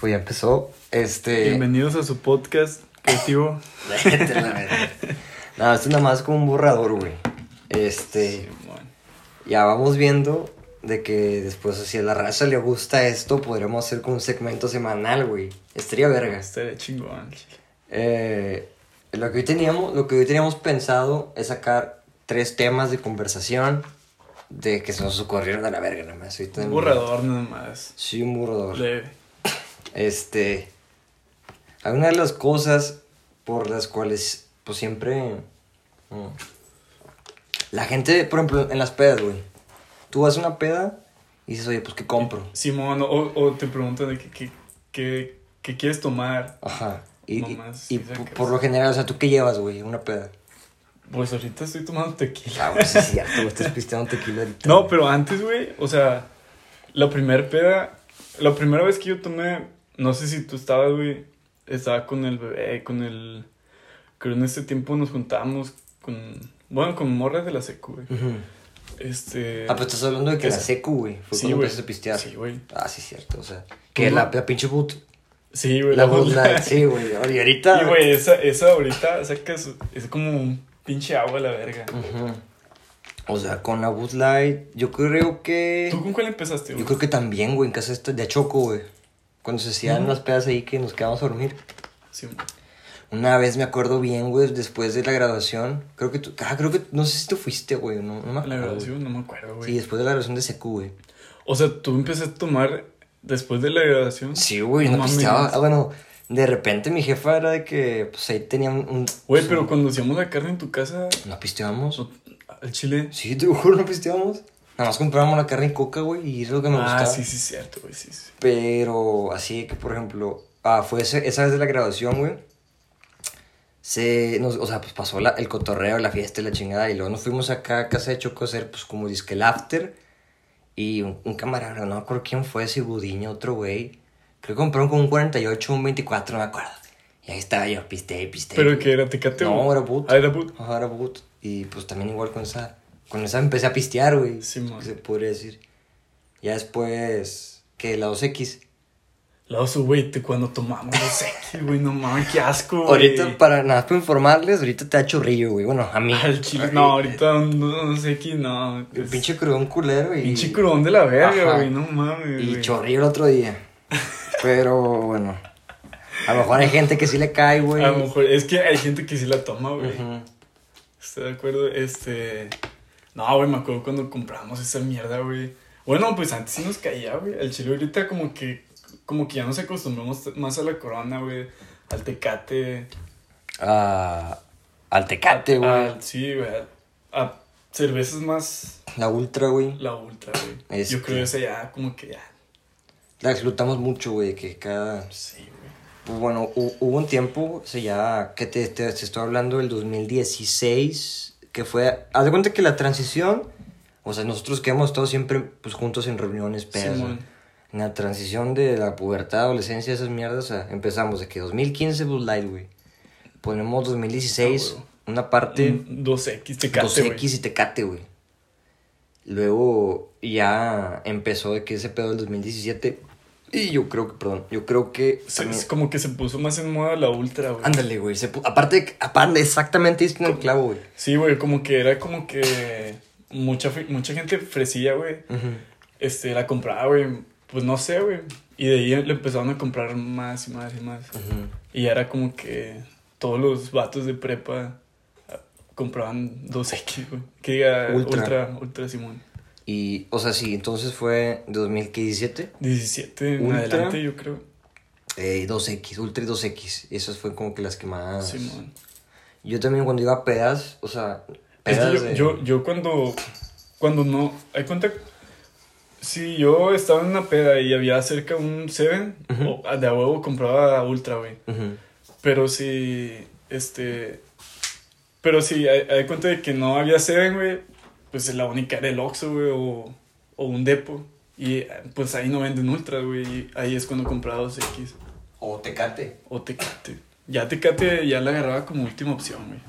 Pues ya empezó. Este. Bienvenidos a su podcast creativo. No, esto es nada más como un borrador, güey. Este. Simón. Ya vamos viendo de que después, si a la raza le gusta esto, podremos hacer como un segmento semanal, güey. Estaría verga. Estaría chingón. Eh, lo que hoy teníamos, lo que hoy teníamos pensado es sacar tres temas de conversación de que se nos ocurrieron a la verga nada más. Un borrador nada más. Sí, un borrador. Leve. Este. Algunas de las cosas por las cuales, pues siempre. mm, La gente, por ejemplo, en las pedas, güey. Tú vas a una peda y dices, oye, pues, ¿qué compro? Simón, o, o te preguntan de qué, qué, qué, qué quieres tomar. Ajá. Y, y- por, lo general, o sea, ¿tú qué llevas, güey? Una peda. Pues ahorita estoy tomando tequila. Ah, güey, sí, güey, estás pisteando tequila ahorita. No, pero antes, güey, o sea, la primera peda, la primera vez que yo tomé, no sé si tú estabas, güey, estaba con el bebé, con el... Creo en este tiempo nos juntábamos con... Bueno, con morras de la secu, güey. Este... Ah, pero estás hablando de que la Esa- secu, güey. Fue Sí, cuando empezaste a pistear. Sí, güey. Ah, sí, cierto, o sea. Que la, la pinche boot. Sí, güey. La Bud Bud Light, sí, güey. Y ahorita. Y, güey, esa, esa ahorita sacas, es como un pinche agua a la verga. Ujú. O sea, con la Bud Light, yo creo que. ¿Tú con cuál empezaste, güey? Yo creo que también, güey, en casa de Choco, güey. Cuando se hacían las pedas ahí que nos quedábamos a dormir. Sí, Una vez me acuerdo bien, güey, después de la graduación. Creo que tú. Ah, creo que. No sé si tú fuiste, güey. No, no me acuerdo. la graduación, no me acuerdo, güey. Sí, después de la graduación de Secu, güey. O sea, tú empezaste a tomar después de la graduación. Sí, güey, no mames. pisteaba. Ah, bueno, de repente mi jefa era de que, pues ahí tenía un. Güey, pero cuando hacíamos la carne en tu casa, ¿No pisteábamos? no- al chile. Sí, te juro, no pisteábamos. Nada más comprábamos la carne y coca, güey, y eso es lo que me ah, gustaba. sí, sí, cierto, güey, sí, sí. Pero así que, por ejemplo, ah, fue ese- esa vez de la graduación, güey. Se, nos, o sea, pues pasó la- el cotorreo, la fiesta y la chingada. Y luego nos fuimos acá a casa de Choco a hacer, pues, como disque el after. Y un, un camarada, no me acuerdo quién fue, si Budiño, otro güey. Creo que compraron como un 48, un 24, no me acuerdo. Y ahí estaba yo, piste, piste. ¿Pero que era Tecate No, era Bud. Ah, era Bud. Ajá, era Boot. Y pues también igual con esa. Con esa empecé a pistear, güey. Sí, man. Se podría decir. Ya después. Que la 2X. La oso, güey, te- cuando tomamos los X, güey, no mames, qué asco, güey. Ahorita, para nada, para informarles, ahorita te da chorrillo, güey. Bueno, a mí. Al chile, no, ahorita no, no sé X, no. El pinche crudón culero y. Pinche crudón de la verga, güey, no mames, Y güey. chorrillo el otro día. Pero bueno. A lo mejor hay gente que sí le cae, güey. A lo mejor, es que hay gente que sí la toma, güey. Ujú. ¿Estoy de acuerdo? Este. No, güey, me acuerdo cuando compramos esa mierda, güey. Bueno, pues antes sí nos caía, güey. El chile ahorita como que. Como que ya nos acostumbramos más a la corona, güey. Al tecate. Ah, al tecate, güey. al- Sí, güey. A, cervezas más. La ultra, güey. La ultra, güey. Este. Yo creo que esa ya, como que ya. La explotamos mucho, güey. Que cada. Sí, güey. Pues bueno, hu- hubo un tiempo, o sea, ya que te, te, te estoy hablando del 2016, que fue, haz de cuenta que la transición, o sea, nosotros que hemos estado siempre pues juntos en reuniones, pedas, en la transición de la pubertad, adolescencia, esas mierdas, o sea, empezamos de que 2015 Blue Light, güey, ponemos 2016, Ah, huevo. una parte, Un 2X tecate, 2X güey. y Tecate, güey. Luego ya empezó de que ese pedo del 2017, y yo creo que, perdón, yo creo que... Se- Es como que se puso más en moda la ultra, güey. Ándale, güey. se pu- Aparte, aparte, exactamente diste en el clavo, güey. Sí, güey, como que era como que mucha, mucha gente fresilla, güey. Este, la compraba, güey. Pues no sé, güey. Y de ahí le empezaron a comprar más y más y más. Y ya era como que todos los vatos de prepa ah, compraban 2X, güey. Que diga Ultra. Ultra, Ultra, Simón. Y, o sea, sí, entonces fue de 2017. 17 en Ultra. adelante, yo creo. Eh, 2X, Ultra y 2X. Esas fue como que las que más. Simón. Yo también cuando iba a pedas, o sea. Es Pedas que yo, de- yo, yo cuando, cuando no, hay cuenta, si yo estaba en una peda y había cerca un Seven, o de a huevo compraba Ultra, güey. Pero si, este, pero si hay, hay cuenta de que no había Seven, güey, pues la única era el Oxxo, güey, o, o un Depo. Y pues ahí no venden Ultra, güey, y ahí es cuando compraba 2X O Tecate. o Tecate. Ya Tecate ya la agarraba como última opción, güey.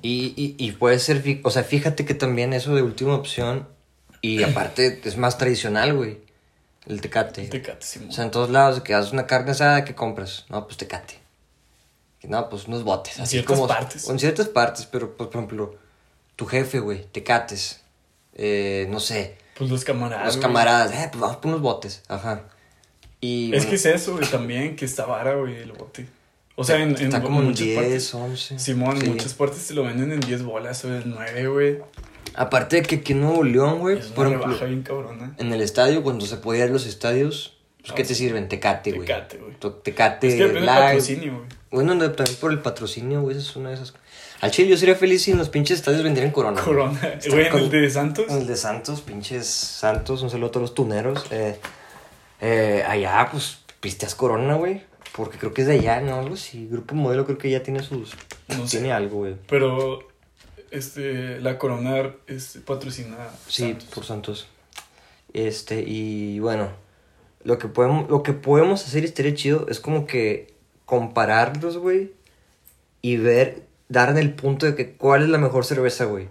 Y, y, y puede ser, o sea, fíjate que también eso de última opción, y aparte es más tradicional, güey. El tecate. El tecate, Simón. O sea, en todos lados, que haces una carne asada, ¿qué compras? No, pues tecate. No, pues unos botes. En así ciertas como, partes. En ciertas partes, pero, pues, por ejemplo, tu jefe, güey, tecates. Eh, no sé, Pues los camaradas. los güey. camaradas, eh, pues vamos por unos botes. Ajá. Y, Es bueno, que es eso, güey, también, que está vara, güey, el bote. O sea, en, en está como en muchas 10, partes. 11. Simón, sí. en muchas partes te lo venden en 10 bolas o en 9, güey. Aparte de que aquí en Nuevo León, güey, Es por ejemplo, bien cabrona. en el estadio, cuando se podía ir a los estadios, pues, ¿qué Ah, te sirven? Tecate, güey. Tecate, güey. Tecate, Es que light. patrocinio, güey. Bueno, no, también por el patrocinio, güey, esa es una de esas cosas. Al chile yo sería feliz si en los pinches estadios vendieran Corona. Corona. Güey, en el de Santos. En el de Santos, pinches Santos, un saludo a todos los tuneros. Eh, eh, allá, pues, pisteas Corona, güey. Porque creo que es de allá, ¿no? Algo así. Grupo Modelo creo que ya tiene sus... No sé. tiene algo, güey. Pero, este, la Corona es patrocinada. Sí, Santos. por Santos. Este, y bueno, lo que podemos, lo que podemos hacer y estaría chido es como que compararlos, güey, y ver, dar en el punto de que cuál es la mejor cerveza, güey.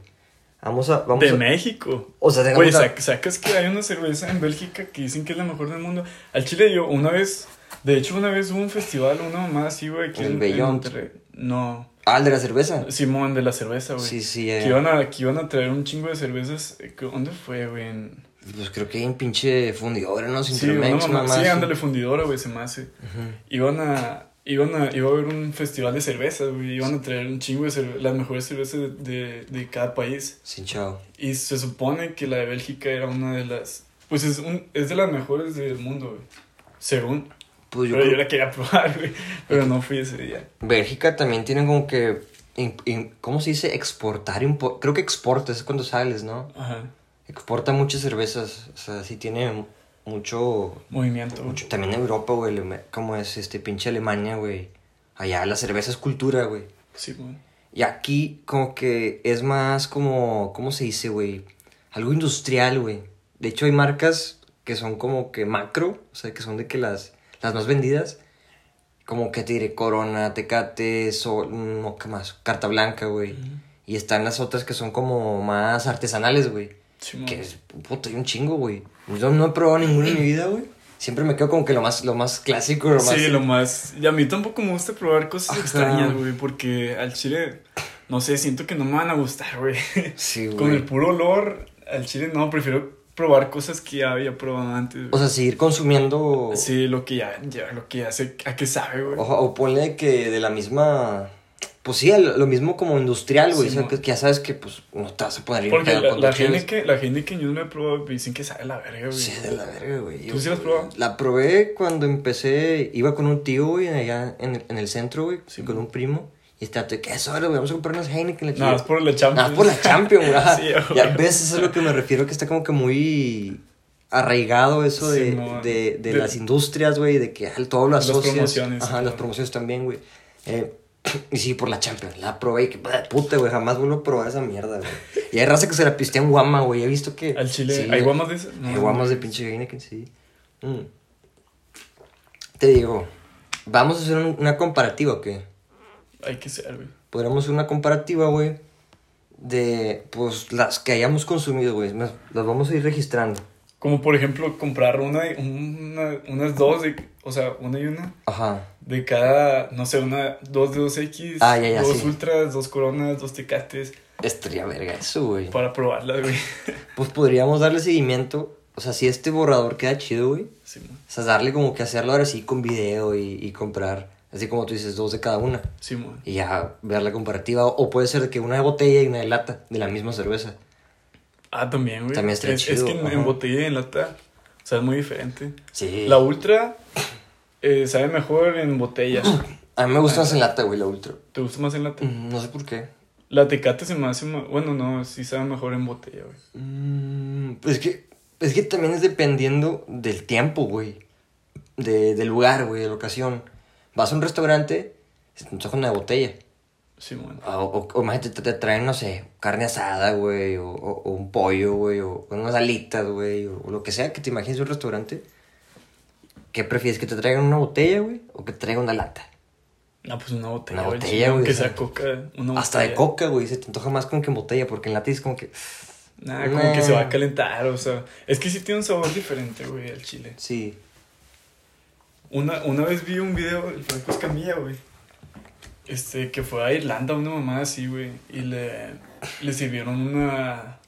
Vamos a, vamos de a, México. o sea, Güey, tengamos a- sac- sacas que hay una cerveza en Bélgica que dicen que es la mejor del mundo. Al Chile yo una vez, de hecho una vez hubo un festival, una mamá así, güey, El. Monterrey. No, Ah, el de la cerveza. Simón de la cerveza, güey. Sí, sí, eh. Que iban, a, que iban a traer un chingo de cervezas. eh, ¿Dónde fue, güey? En- Pues creo que hay un pinche fundidora, ¿no? Sí, una mamá- mamá, sí, sí. ándale, fundidora, güey, se me hace. Iban a, iban a, iba a haber un festival de cervezas, güey. Iban a traer un chingo de cerve- las mejores cervezas de, de, de cada país. Sin chao. Y se supone que la de Bélgica era una de las. Pues es, un, es de las mejores del mundo, güey. Según. Pues yo Pero yo la quería probar, güey. Pero no fui ese día. Bélgica también tiene como que, in- in- ¿cómo se dice? Exportar, impo- creo que exporta, es cuando sales, ¿no? Ajá. Exporta muchas cervezas, o sea, sí tiene mucho, Movimiento. mucho también en Europa, güey, como es este pinche Alemania, güey. Allá la cerveza es cultura, güey. Sí, güey. Y aquí como que es más como, ¿cómo se dice, güey? Algo industrial, güey. De hecho hay marcas que son como que macro, o sea, que son de que las, las más vendidas. Como que te diré Corona, Tecate, Sol, no, ¿qué más? Carta Blanca, güey. Y están las otras que son como más artesanales, güey. Que es, puta, hay un chingo, güey. Yo no he probado ninguna en mi vida, güey. Siempre me quedo como que lo más, lo más clásico, lo más... Sí, lo más. Y a mí tampoco me gusta probar cosas Ajá. extrañas, güey, porque al chile, no sé, siento que no me van a gustar, güey. Sí, Con güey. el puro olor, al chile no, prefiero probar cosas que ya había probado antes. güey. O sea, seguir consumiendo... sí, lo que ya, ya, lo que ya sé, a qué sabe, güey. O, o ponle que de la misma. Pues sí, lo mismo como industrial, güey. Sí, o sea, que, que ya sabes que pues no te vas a poner bien Porque pedo la, la, chilles. Heineken, la Heineken yo no la he probado, dicen que sabe la verga, güey. Sí, de la verga, güey. ¿Tú sí la has probado? La probé cuando empecé. Iba con un tío, güey, allá en, el- en el centro, güey. Sí, con un primo. Y este dato, ¿qué es ahora, güey? Vamos a comprar unas Heineken. La Nada, es por la Champions. Nada, por la Champions, güey. Sí, ya güey. ves, eso es a lo que me refiero, que está como que muy arraigado eso de, de, de De- las industrias, güey, de que al- todo lo Las asocias. promociones, Ajá, las promociones también, güey. Eh, y sí, por la Champions, la probé y que puta, güey, jamás vuelvo a probar esa mierda, güey. Y hay raza que se la pistea en guama, güey, he visto que... Al chile, sí, ¿hay guamas de esas? No, hay guamas de pinche Heineken, sí. Mm. Te digo, vamos a hacer un- una comparativa, ¿o qué? Hay que ser, güey. podríamos hacer una comparativa, güey, de, pues, las que hayamos consumido, güey. Las vamos a ir registrando. Como por ejemplo, comprar una, y- una unas dos, de, o sea, una y una. Ajá. De cada, no sé, una, dos de 2X, Ah, ya, ya, dos sí. ultras, dos coronas, dos tecates, Estaría verga eso, güey. para probarlas, güey. Pues podríamos darle seguimiento. O sea, si este borrador queda chido, güey. Sí, man. O sea, darle como que hacerlo ahora sí con video y, y comprar, así como tú dices, dos de cada una. Sí, man. Y ya ver la comparativa. O puede ser que una de botella y una de lata, de la misma cerveza. Ah, también, güey. También estaría es, chido, Es que en, botella y en lata, o sea, es muy diferente. Sí. La ultra eh, sabe mejor en botella. A mí me gusta más en lata, güey, la ultra. ¿Te gusta más en lata? Mm, No sé por qué. La tecate se me hace más... Bueno, no, sí sabe mejor en botella, güey. Mm, es que es que también es dependiendo del tiempo, güey. De, del lugar, güey, de la ocasión. Vas a un restaurante, se te antoja una botella. Sí, man. O, o, o imagínate, te, te traen, no sé, carne asada, güey, o, o- o un pollo, güey, o unas alitas, güey, o, lo que sea que te imagines de un restaurante. ¿Qué prefieres? ¿Que te traigan una botella, güey? ¿O que te traigan una lata? No, pues una botella, Una botella, güey, Que sea, coca, una Hasta de coca, güey, se te antoja más como que en botella, porque en lata es como que... Nada, como que se va a calentar, o sea. Es que sí tiene un sabor diferente, güey, al chile. Sí. Una, una vez vi un video del Franco Escamilla, güey. Este, que fue a Irlanda una mamá así, güey. Y le, le sirvieron una.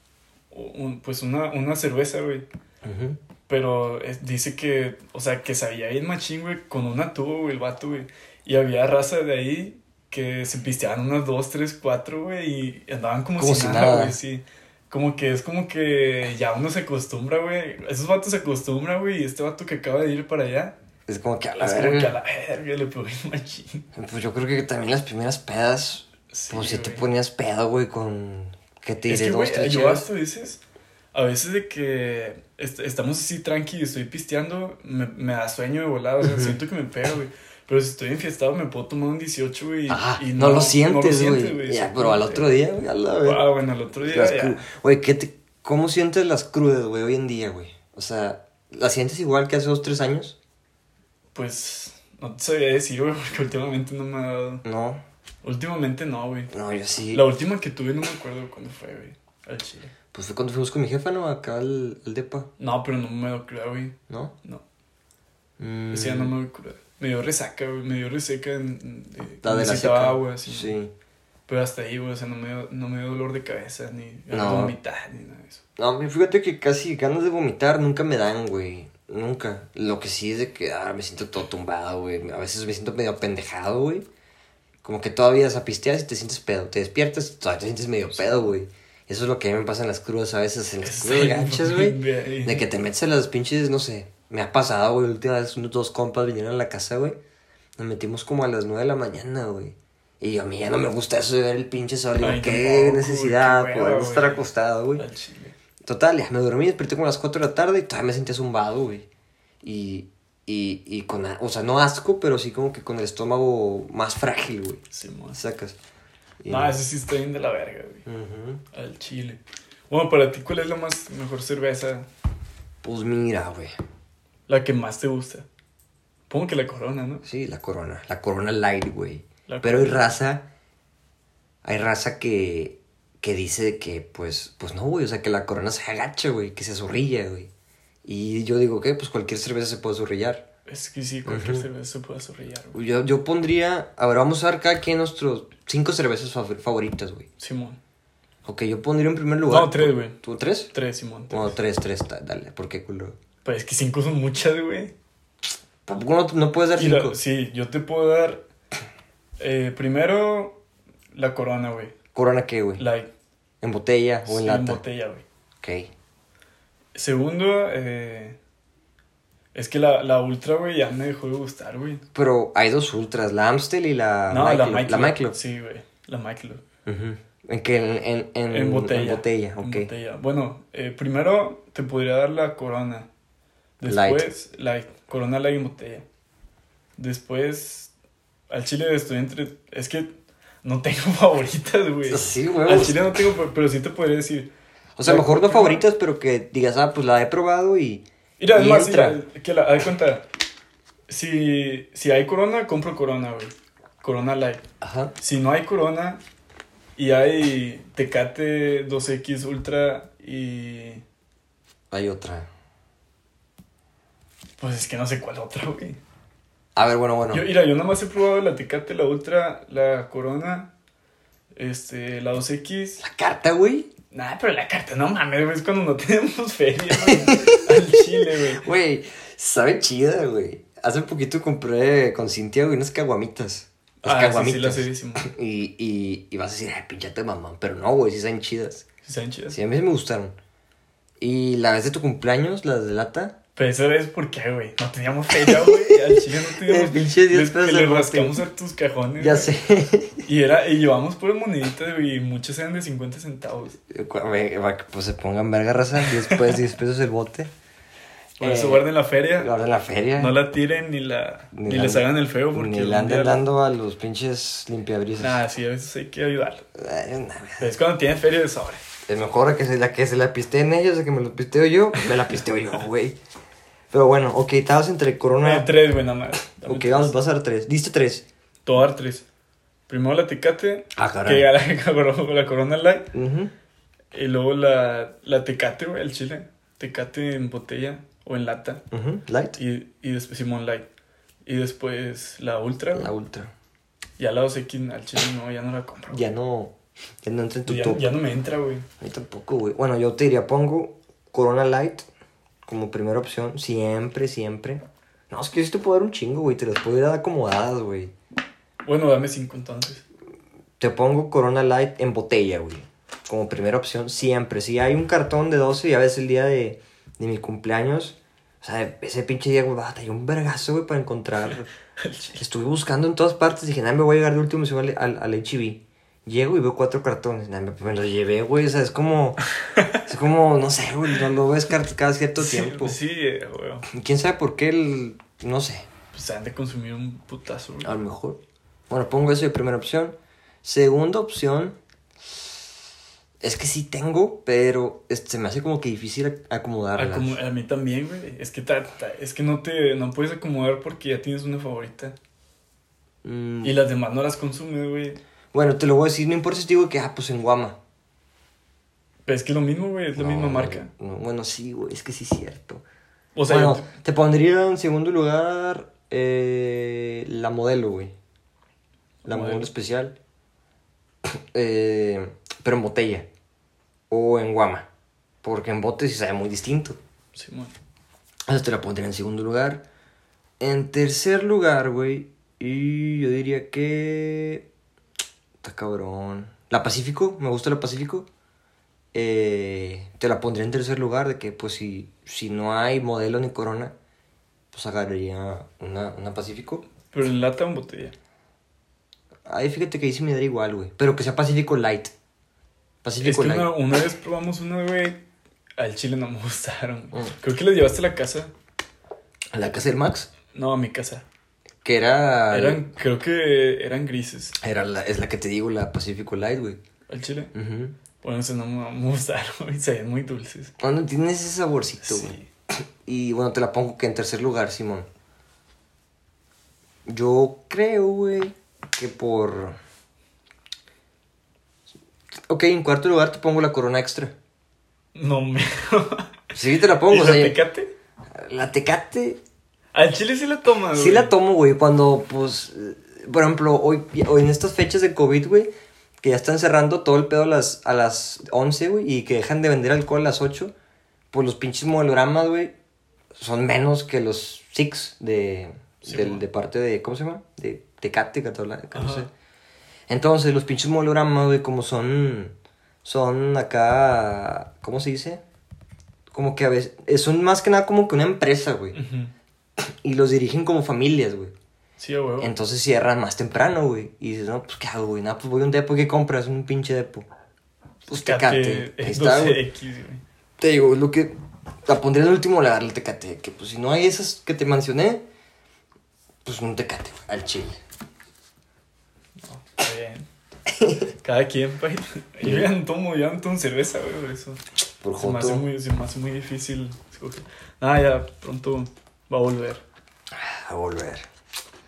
un- pues una, una cerveza, güey. Ujú. Pero es- dice que, o sea, que sabía ir machín, güey, con una tubo, güey, el vato, güey. Y había raza de ahí que se pisteaban unas dos, tres, cuatro, güey, y andaban como, Como si nada, nada. güey, sí. Como que es como que ya uno se acostumbra, güey. Esos vatos se acostumbran, güey, y este vato que acaba de ir para allá, Es como que a la es como que a verga. la verga le machín. Pues yo creo que también las primeras pedas, Sí, pues si te güey. ponías pedo, güey, con... ¿Qué te Es diré? que, Dos, güey, yo hasta veces, a veces de que est- estamos así tranqui y estoy pisteando, me, me da sueño de volada, o sea, siento que me pega, güey. Pero si estoy enfiestado me puedo tomar un 18, güey. Ajá, y no, lo sientes, güey. Ya, pero al otro día, güey, a la verga. Ah, bueno, al otro día ya. Güey, ¿qué te... ¿cómo sientes las crudas, güey, hoy en día, güey? O sea, ¿las sientes igual que hace dos, tres años? Pues, no te sabía decir, güey, porque últimamente no me ha dado. No, Últimamente no, güey. no, yo sí. La última que tuve no me acuerdo cuándo fue, güey. Al chile. Pues fue cuando fuimos con mi jefa, ¿no? Acá al, al depa, No, pero no me dio cruda, güey. ¿no? No. Mm, Ese día no me dio cruda. Me dio resaca, güey. Me dio reseca. En, La de la seca. agua, así. Sí. Pero hasta ahí, güey, o sea, no me, dio, no me dio dolor de cabeza, ni No. vomitar, ni nada de eso. No, fíjate que casi ganas de vomitar nunca me dan, güey. Nunca. Lo que sí es de que ah, me siento todo tumbado, güey. A veces me siento medio pendejado, güey. Como que todavía zapisteas y te sientes pedo. Te despiertas y todavía te sientes medio pedo, güey. Eso es lo que a mí me pasa en las crudas a veces, en las crudas ganchas, güey. De que te metes a las pinches, no sé. Me ha pasado, güey. La última vez unos dos compas vinieron a la casa, güey. Nos metimos como a las nueve de la mañana, güey. Y a mí ya no me gusta eso de ver el pinche sol. Digo, qué necesidad, poder estar acostado, güey. Total, ya me dormí, desperté como a las 4 de la tarde y todavía me sentía zumbado, güey. Y, y, y con, a- o sea, no asco, pero sí como que con el estómago más frágil, güey. Sí, mo. Sacas. Y- No, ese sí está bien de la verga, güey. Ujú. Al chile. Bueno, para ti, ¿cuál es la más mejor cerveza? Pues mira, güey. La que más te gusta. Pongo que la corona, ¿no? Sí, la corona. La corona light, güey. Pero hay raza. Hay raza que. Que dice que, pues. Pues no, güey. O sea, que la corona se agacha, güey. Que se azorrilla, güey. Y yo digo que, pues cualquier cerveza se puede azorrillar. Es que sí, cualquier cerveza se puede zorrillar, güey. Yo, yo pondría. A ver, vamos a ver cada quien nuestros cinco cervezas fav- favoritas, güey. Simón. Ok, yo pondría en primer lugar. No, tres, güey. ¿Tú tres? Tres, Simón. Tres. No, tres, tres, dale. ¿Por qué, culo? Pero es que cinco son muchas, güey. Tampoco no, no puedes dar cinco. sí, yo te puedo dar. eh, primero, la corona, güey. ¿Corona qué, güey? Light. ¿En botella o en Sí, lata? En botella, güey. Ok. Segundo, eh, es que la, la Ultra, güey, ya me dejó de gustar, güey. Pero hay dos ultras, la Amstel y la no, Michelob. la Michelob. Sí, güey, la Michelob. Ujú. ¿En qué? En, en, en, En botella. En botella, En ok. botella. Bueno, eh, primero te podría dar la Corona. Después, Light. Corona Light en botella. Después, al chile estoy entre... Es que no tengo favoritas, güey. Sí, güey. Al chile no tengo, pero sí te podría decir. O sea, mejor no favoritas, pero que digas, ah, pues la he probado y. Mira, y además, entra. mira, que la, haz cuenta. Si, si hay Corona, compro Corona, güey. Corona Light. Ajá. Si no hay Corona y hay Tecate 2X Ultra y... Hay otra. Pues es que no sé cuál otra, güey. A ver, bueno, bueno. Yo, mira, yo nada más he probado la Tecate, la Ultra, la Corona, este, la 2X. La carta, güey. Nah, pero la carta, no mames, güey, es cuando no tenemos feria, al chile, güey. Güey, sabe chida, güey. Hace poquito compré con Cintia, güey, unas caguamitas. Las Ah, sí, sí, caguamitas. las he y, y, y vas a decir, ay, pinchate mamón. Pero no, güey, sí saben chidas. Sí, saben chidas. Sí, a mí sí me gustaron. Y la vez de tu cumpleaños, las de lata. Pero eso es porque, güey, no teníamos feria, güey, al chile no teníamos... Pinche 10 Les- pesos de le rascamos a tus cajones, Ya sé. Y era, y llevamos puras moneditas, güey, y muchas eran de 50 centavos. Para que pues se pongan verga raza. 10 pesos, 10 pesos el bote. Por eso Eh, guarden la feria. Ahora en la feria. No la tiren ni la Ni ni, la- les hagan el feo porque Ni le anden dando a los pinches limpiabrisas. Nah, sí, a veces hay que ayudarlo. Ay, nah, Pero es cuando tienen feria de sobre. Es mejor que se la que se la pisteen ellos, a que me lo pisteo yo, me la pisteo yo, güey. Pero bueno, ok, estabas entre Corona. Eh, tres, güey, nada más. Dame ok, tres. vamos, a dar tres. Diste tres. A dar tres. Primero la Tecate, Ah, que la, la Corona Light. Y luego la, la tecate, güey, el chile. Tecate en botella o en lata. Light. Y, y después Simón Light. Y después la Ultra. La Ultra. Ya la 2X al chile no, ya no la compro. Ya no, ya no entra en tu Ya, top. ya no me entra, güey. A mí tampoco, güey. Bueno, yo te diría, pongo Corona Light como primera opción. Siempre, siempre. No, es que yo te puedo dar un chingo, güey. Te las puedo ir a dar acomodadas, güey. Bueno, dame cinco entonces. Te pongo Corona Light en botella, güey. Como primera opción, siempre. Si hay un cartón de 12 y a veces el día de, de mi cumpleaños, o sea, ese pinche día, güey, batallé un vergazo, güey, para encontrar. Estuve buscando en todas partes. Dije, nada, me voy a llegar de último al, al, al H.E.B. Llego y veo cuatro cartones. Nah, me, los llevé, güey. O sea, es como. Es como, no sé, güey. No lo ves cada, cada cierto Sí, tiempo. sí, eh, güey. ¿Quién sabe por qué el. No sé. Pues se han de consumir un putazo, güey. A lo mejor. Bueno, pongo eso de primera opción. Segunda opción. Es que sí tengo, pero este, se me hace como que difícil ac- acomodarlas. Acomo- a mí también, güey. Es que, ta- ta- es que no te no puedes acomodar porque ya tienes una favorita. Mm, Y las demás no las consumes, güey. Bueno, te lo voy a decir. No importa si te digo que, ah, pues en Guama. Pero es que es lo mismo, güey. Es la No, misma marca. no, bueno, sí, güey. Es que sí es cierto. O sea, bueno, te pondría en segundo lugar eh, la modelo, güey. La Modelo. modelo especial. Eh, pero en botella. O en guama. Porque en bote sí sabe muy distinto. te- Simón. Esa te la pondría en segundo lugar. En tercer lugar, güey. Y yo diría que. Está cabrón. La Pacífico, me gusta la Pacífico. Eh, te la pondría en tercer lugar. De que, pues, si, si no hay modelo ni corona, pues agarraría una, una Pacífico. Pero en lata o en botella. Ahí fíjate que ahí sí me daría igual, güey. Pero que sea Pacífico Light. Es Pacífico que Light. una, una vez probamos una, güey. Al chile no me gustaron. Mm. Creo que las llevaste a la casa. A la casa del Max. No, a mi casa. Que era. Eran, creo que eran grises. Era la, es la que te digo, la Pacífico Light, güey. Al chile. Ujú. Bueno, esas no me, gustaron, güey. Se ven muy dulces. Bueno, tienes ese saborcito, güey. Sí. Y bueno, te la pongo que en tercer lugar, Simón. Yo creo, güey, que por. Ok, en cuarto lugar te pongo la corona extra. No me. Sí, te la ¿Y pongo. o la tecate? la tecate. Al chile sí la tomas, Sí güey. la tomo, güey, cuando, pues. Por ejemplo, hoy, hoy en estas fechas de COVID, güey, que ya están cerrando todo el pedo a las, a las 11, güey, y que dejan de vender alcohol a las 8, pues los pinches modelogramas, güey, son menos que los Six de, Sí, del- de parte de, ¿cómo se llama? De Tecate, Catalá, no sé. Entonces, los pinches modelogramas, güey, como son, son acá, ¿cómo se dice? Como que a veces, son más que nada como que una empresa, güey. Ujú. Y los dirigen como familias, güey. Sí, huevo. Entonces cierran más temprano, güey. Y dices, no, pues ¿qué hago, güey? Nada, pues voy a un depo ¿qué compras, un pinche depo. Pues Tecate. Ahí es está, güey. 12X, güey. Te digo, lo que. La pondría en el último lugar, el Tecate. Que pues si no hay esas que te mencioné, pues un Tecate, güey, al chile. No, está bien. Cada quien, pa. Yo ya no tomo, ya no tomo cerveza, güey, por eso. Por Se me, hace muy, se me hace muy difícil escoger. Ah, ya, pronto va a volver. A volver.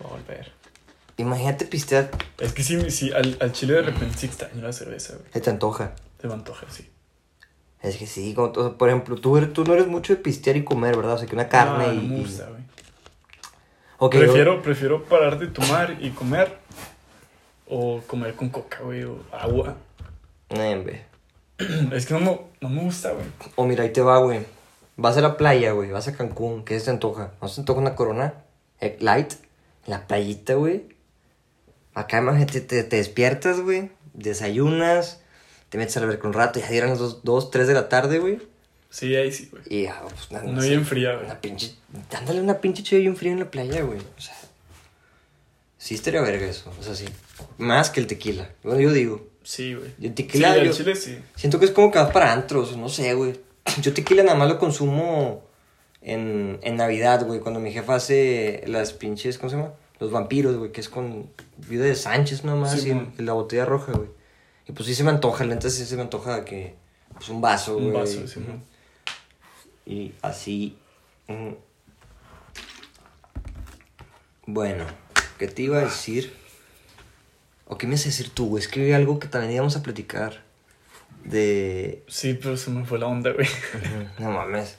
Va a volver. Imagínate pistear, Es que sí, sí al, al chile de repente sí extraño la cerveza, güey. se te antoja. Te me antoja, sí. Es que sí, como- o sea, por ejemplo, tú, eres- tú no eres mucho de pistear y comer, ¿verdad? O sea, que una carne no, y. no me y- gusta, güey. Ok, yo- Prefiero, prefiero parar de tomar y comer. O comer con coca, güey, o agua. Hombre. Es que no me, no me gusta, güey. O mira, ahí te va, güey. Vas a la playa, güey. Vas a Cancún. ¿Qué se te antoja? ¿No se te antoja una corona? Eh, Light. La playita, güey. Acá, imagínate, te, te despiertas, güey. Desayunas. Te metes a ver con un rato. Ya dieron las 2, dos, 3 de la tarde, güey. Sí, ahí sí, güey. Y ya, pues nada. No bien fría, güey. Una pinche. Dándole una pinche chévere bien fría en la playa, güey. O sea. Sí estaría verga eso. O sea, sí. Más que el tequila. Bueno, yo digo. Sí, güey. El Sí, tequila. al yo- chile sí. Siento que es como que vas para antros, no sé, güey. Yo tequila nada más lo consumo en, en Navidad, güey, cuando mi jefa hace las pinches, ¿cómo se llama? Los vampiros, güey, que es con vida de Sánchez nomás, Sí, y, la botella roja, güey. Y pues sí se me antoja, la neta sí se me antoja que, pues un vaso, güey. Un vaso, sí, man. Y así. mm. Bueno, ¿qué te iba a decir? ¿O qué me a decir tú, güey? Es que hay algo que también íbamos a platicar. De. Sí, pero se me fue la onda, güey. No mames.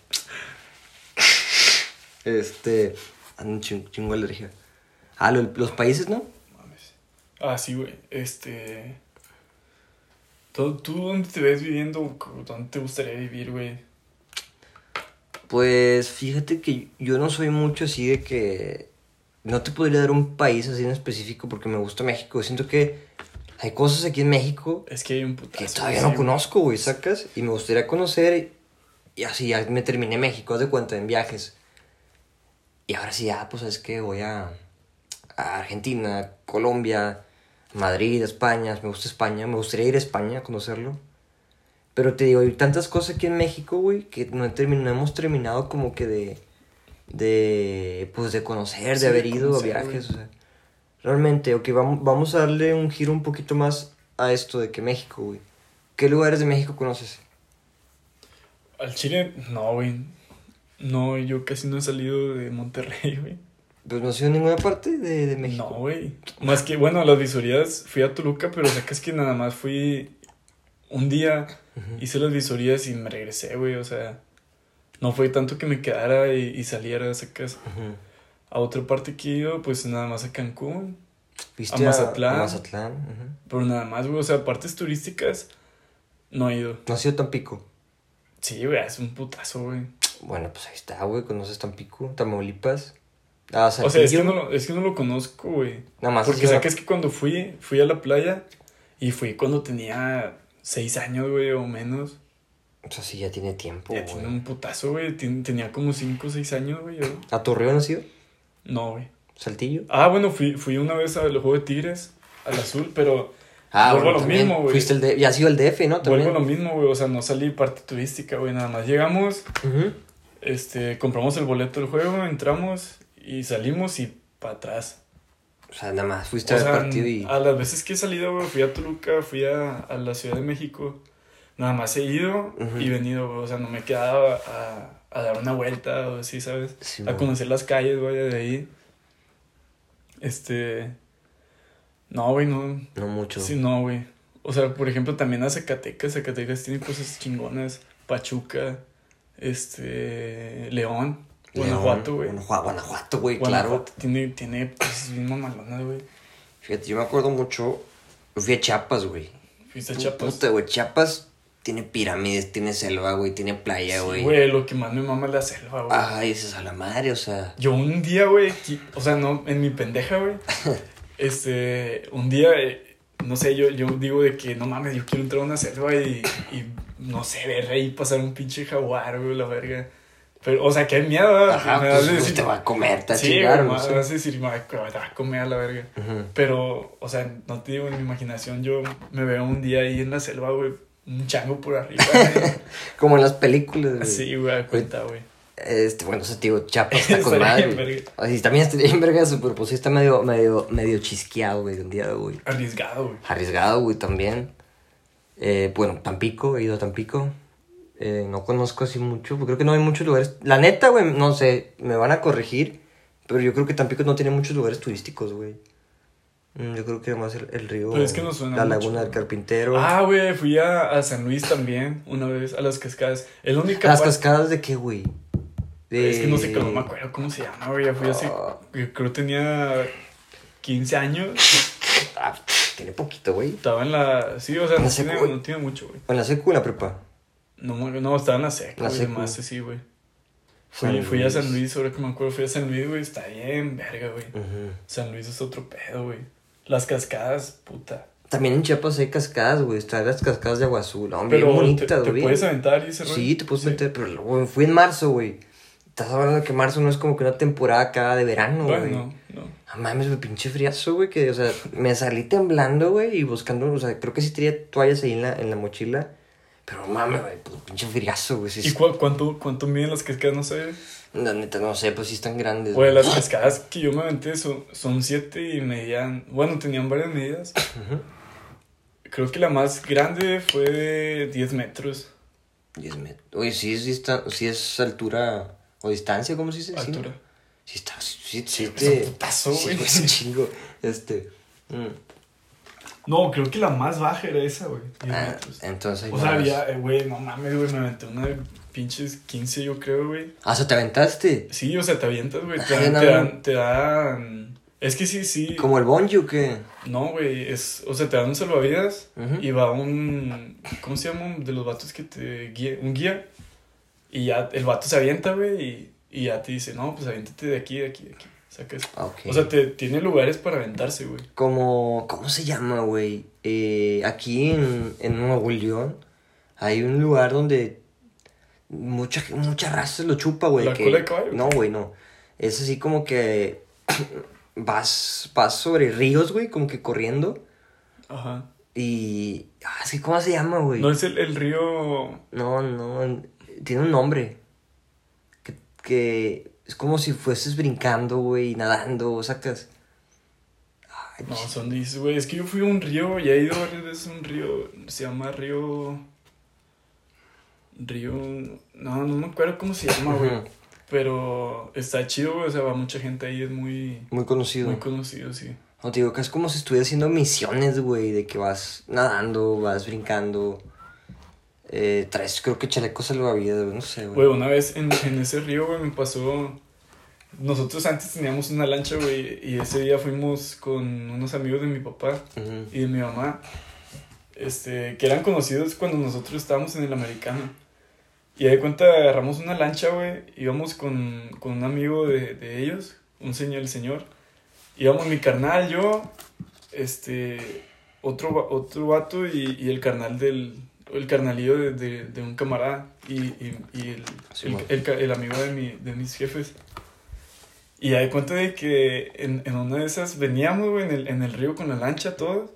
Este. Ando un ching- chingo de alergia. Ah, lo- los países, ¿no? Mames. Ah, sí, güey. Este. ¿Tú, ¿Tú dónde te ves viviendo? ¿Dónde te gustaría vivir, güey? Pues fíjate que yo no soy mucho así de que. No te podría dar un país así en específico porque me gusta México. Siento que hay cosas aquí en México Es que hay un putazo. que todavía sí, no conozco, güey, sacas. Y me gustaría conocer. Y así ya me terminé México, haz de cuenta, en viajes. Y ahora sí, ya, pues es que voy a, a Argentina, Colombia, Madrid, España. Me gusta España. Me gustaría ir a España a conocerlo. Pero te digo, hay tantas cosas aquí en México, güey, que no, he termin- no hemos terminado como que de. De. Pues de conocer, Sí, de haber ido a viajes, güey. o sea. Realmente, ok, vamos, vamos a darle un giro un poquito más a esto de que México, güey. ¿Qué lugares de México conoces? Al Chile, no, güey. No, yo casi no he salido de Monterrey, güey. Pues no has ido a ninguna parte de, de México. No, güey. Más que, bueno, a las visorías fui a Toluca, pero sacas que nada más fui un día, hice las visorías y me regresé, güey. O sea, no fue tanto que me quedara y, y saliera, sacas. Ujú. A otra parte que he ido, pues nada más a Cancún. ¿Viste A Mazatlán. A Mazatlán. Pero nada más, güey. O sea, partes turísticas, no he ido. No has ido a Tampico. Sí, güey, es un putazo, güey. Bueno, pues ahí está, güey. Conoces Tampico, Tamaulipas. Ah, O sea, es que, no lo, es que no lo conozco, güey. Nada más. Porque sabes que cuando fui, fui a la playa y fui cuando tenía seis años, güey, o menos. O sea, sí, ya tiene tiempo, Ya güey. tiene un putazo, güey. Tenía como cinco o seis años, güey. yo. ¿A Torreón has ido? No, güey. ¿Saltillo? Ah, bueno, fui, fui una vez al juego de Tigres, al azul, pero Ah, Vuelvo a lo mismo, güey. Fuiste el de... Ya has ido al DF, ¿no? También. vuelvo a lo mismo, güey. O sea, no salí parte turística, güey. Nada más llegamos, este, compramos el boleto del juego, entramos y salimos y para atrás. O sea, nada más fuiste O al sea, partido y... a las veces que he salido, güey, fui a Toluca, fui a, a la Ciudad de México. Nada más he ido Ujú. y venido, güey. O sea, no me he quedado a, a dar una vuelta o así, ¿sabes? Sí, a conocer las calles, güey, de ahí. Este. No, güey, no. No mucho. Sí, no, güey. O sea, por ejemplo, también a Zacatecas. Zacatecas tiene cosas chingonas. Pachuca, este. León, Guanajuato, güey. Guanajuato, güey, claro. Tiene, tiene cosas bien mamalonas, güey. Fíjate, yo me acuerdo mucho... Fui a Chiapas, güey. Fuiste a Chiapas. Puta, güey. Chiapas tiene pirámides, tiene selva, güey. Tiene playa, Sí, güey. güey, lo que más me mama es la selva, güey. Ay, dices a la madre, o sea... Yo un día, güey, o sea, no, en mi pendeja, güey, este, un día, eh, no sé, yo, yo digo de que, no mames, yo quiero entrar a una selva y, y no sé, ver ahí pasar un pinche jaguar, güey, la verga. Pero, o sea, hay miedo. Ajá, Me pues, pues, decir- te va a comer, te va a chingar, güey, no me sé. vas a decir, me va a- comer a la verga. Pero, o sea, no te digo, en mi imaginación yo me veo un día ahí en la selva, güey, un chango por arriba, güey. Como en las películas, güey. Así, güey, cuenta, güey. Este, bueno, o sea, tío, Chiapas está con madre. Así, también estaría bien verga pero pues sí está medio, medio, medio chisqueado, güey, un día, güey. Arriesgado, güey. Arriesgado, güey, también. Eh, bueno, Tampico, he ido a Tampico. Eh, no conozco así mucho, porque creo que no hay muchos lugares. La neta, güey, no sé, me van a corregir, pero yo creo que Tampico no tiene muchos lugares turísticos, güey. Mm, Yo creo que además el, el río. Pero es que no suena La mucho. laguna del carpintero. Ah, güey, fui a, a San Luis también una vez, a las cascadas. Es la única ¿Las parte- cascadas de qué, güey? De- Es que no sé, no me acuerdo cómo se llama, güey. Ya fui hace. Ah. yo Creo que tenía 15 años. Ah, tiene poquito, güey. Estaba en la. Sí, o sea, no tiene, secu, güey. no tiene mucho, güey. ¿En la secu o en la prepa? No, me- no, estaba en la seca, La güey. secu. Más así, güey. Fui, San fui a Luis. San Luis, ahora que me acuerdo, fui a San Luis, güey. Está bien, verga, güey. San Luis es otro pedo, güey. Las cascadas, puta. También en Chiapas hay cascadas, güey. Están las cascadas de agua azul. Hombre, Pero bien te, güey. puedes aventar y ese rollo? Sí, te puedes meter, pero güey, fui en marzo, güey. Estás hablando de que marzo no es como que una temporada acá de verano, güey. Bueno, no. No mames, güey, pinche friazo, güey, que, o sea, me salí temblando, güey, y buscando, o sea, creo que sí tenía toallas ahí en la, en la mochila. Pero mames, güey, pues, pinche friazo, güey. Sí, ¿Y cu- cuánto, cuánto miden las cascadas? No sé. La neta, no sé, pues sí están grandes. Güey, güey. las cascadas que yo me aventé son, son siete y medían. Bueno, tenían varias medidas. Creo que la más grande fue de 10 metros 10 metros. Oye, sí, sí, está, sí es altura o distancia, ¿cómo se dice? Sí, altura. Sí, está, sí, sí, sí, es te- un putazo, sí, güey. es un chingo. Este. mm. No, creo que la más baja era esa, güey. 10 Ah, metros. entonces. O sea, había, eh, güey, no mames, güey, me aventé una pinches 15, yo creo, güey. Ah, o sea, te aventaste. Sí, o sea, te avientas, güey. Te, Ay, dan- no, te dan, te dan. Es que sí, sí. ¿Como el bungee o qué? No, güey, es. O sea, te dan un salvavidas Ujú. y va un. ¿Cómo se llama? De los vatos que te guía. Un guía. Y ya el vato se avienta, güey, y, y ya te dice, no, pues aviéntate de aquí, de aquí, de aquí. Sacas. Ah, Ok. O sea, te, tiene lugares para aventarse, güey. Como, ¿cómo se llama, güey? Eh, aquí en, en Nuevo León hay un lugar donde mucha, mucha raza lo chupa, güey. ¿La que- cola de caballo? No, güey, no. Es así como que vas, vas sobre ríos, güey, como que corriendo. Ajá. Y... Ah, es que, ¿cómo se llama, güey? No es el, el río. No, no, tiene un nombre. Que, que es como si fueses brincando, güey, nadando, sacas. Ay, No, son dices, güey. Es que yo fui a un río y he ido varias veces a un río. Se llama Río. Río. No, no me acuerdo cómo se llama, güey. Pero está chido, güey. O sea, va mucha gente ahí. Es muy. Muy conocido. Muy conocido, sí. No, te digo que es como si estuviera haciendo misiones, güey, de que vas nadando, vas brincando. Eh, traes, creo que chalecos salvavidas, güey, no sé, Güey, güey. una vez en, en ese río, güey, me pasó. Nosotros antes teníamos una lancha, güey. Y ese día fuimos con unos amigos de mi papá. Y de mi mamá, este, que eran conocidos cuando nosotros estábamos en el americano. Y de cuenta agarramos una lancha, güey, íbamos con, con un amigo de, de ellos, un señor, el señor. Íbamos mi carnal, yo, este, otro, otro vato y, y el carnal del, el carnalillo de, de, de un camarada y, y, y el, Sí, el, el amigo de, mi, de mis jefes. Y ya de cuenta de que en, en una de esas veníamos, güey, en el, en el río con la lancha todos.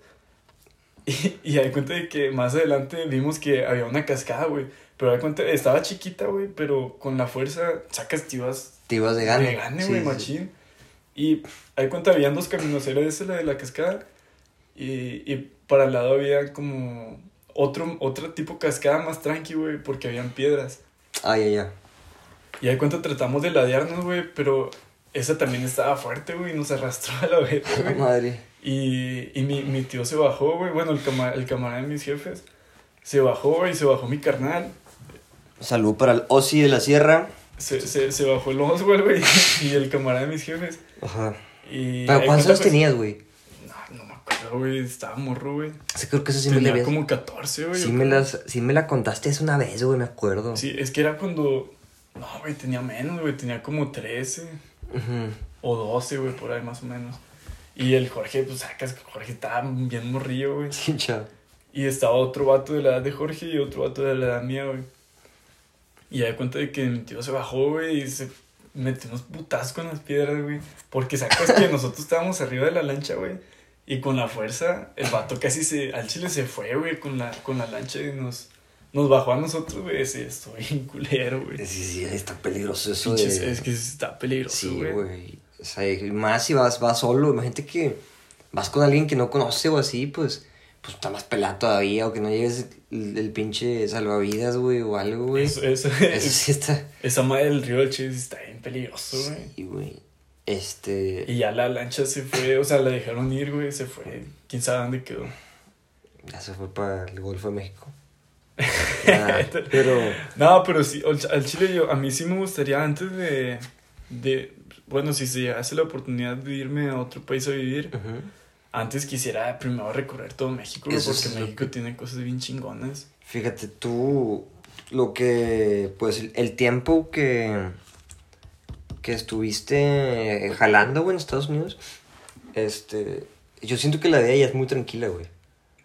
Y, y de cuenta de que más adelante vimos que había una cascada, güey. Pero de cuenta, estaba chiquita, güey, pero con la fuerza sacas, te ibas Te ibas de gane. de gane, güey, sí. machín. Y hay cuenta, habían dos caminos, era esa la de la cascada. Y, y para el lado había como otro, otro tipo cascada más tranqui, güey, porque habían piedras. Ah, ya, ya. Y ahí cuenta tratamos de ladearnos, güey, pero esa también estaba fuerte, güey, y nos arrastró a la vez, güey. madre. Y, y mi, mi tío se bajó, güey, bueno, el, cama- el camarada de mis jefes, se bajó, güey, y se bajó mi carnal. Salud para el Ozzy de la Sierra. Se, se, se bajó el Oswald, güey, y el camarada de mis jefes. Ajá. Y Pero ¿cuántos años tenías, güey? No, no me acuerdo, güey, estaba morro, güey. Sí, creo que eso sí me la Tenía habías- como 14, güey. Sí me, las, sí me la contaste hace una vez, güey, me acuerdo. Sí, es que era cuando... No, güey, tenía menos, güey, tenía como 13 Ujú. o 12, güey, por ahí más o menos. Y el Jorge, pues sacas que Jorge estaba bien morrillo, güey. Sí, chao. Y estaba otro vato de la edad de Jorge y otro vato de la edad mía, güey. Y ya de cuenta de que mi tío se bajó, güey, y se metió unos putazos con las piedras, güey. Porque sacas que nosotros estábamos arriba de la lancha, güey. Y con la fuerza, el vato casi se. Al chile se fue, güey, con la, con la lancha y nos, nos bajó a nosotros, güey. Sí, estoy bien culero, güey. Sí, sí, está peligroso eso Pinches, de... Es que está peligroso, Sí, güey. O sea, más si vas, vas solo. Imagínate que vas con alguien que no conoce o así, pues, pues está más pelado todavía. O que no lleves el, el pinche salvavidas, güey, o algo, güey. Eso, eso, Eso sí está. esa madre del río del Chile está bien peligroso, güey. Sí, güey. Este. Y ya la lancha se fue, o sea, la dejaron ir, güey, se fue. ¿Quién sabe dónde quedó? Ya se fue para el Golfo de México. Pero. No, pero sí, al chile yo, a mí sí me gustaría antes de, de, bueno, si se llegase la oportunidad de irme a otro país a vivir, antes quisiera primero recorrer todo México, Eso porque es México tiene cosas bien chingonas. Fíjate, tú. Lo que. Pues el, el tiempo que. Que estuviste jalando, güey, en Estados Unidos. Este. Yo siento que la de ella es muy tranquila, güey.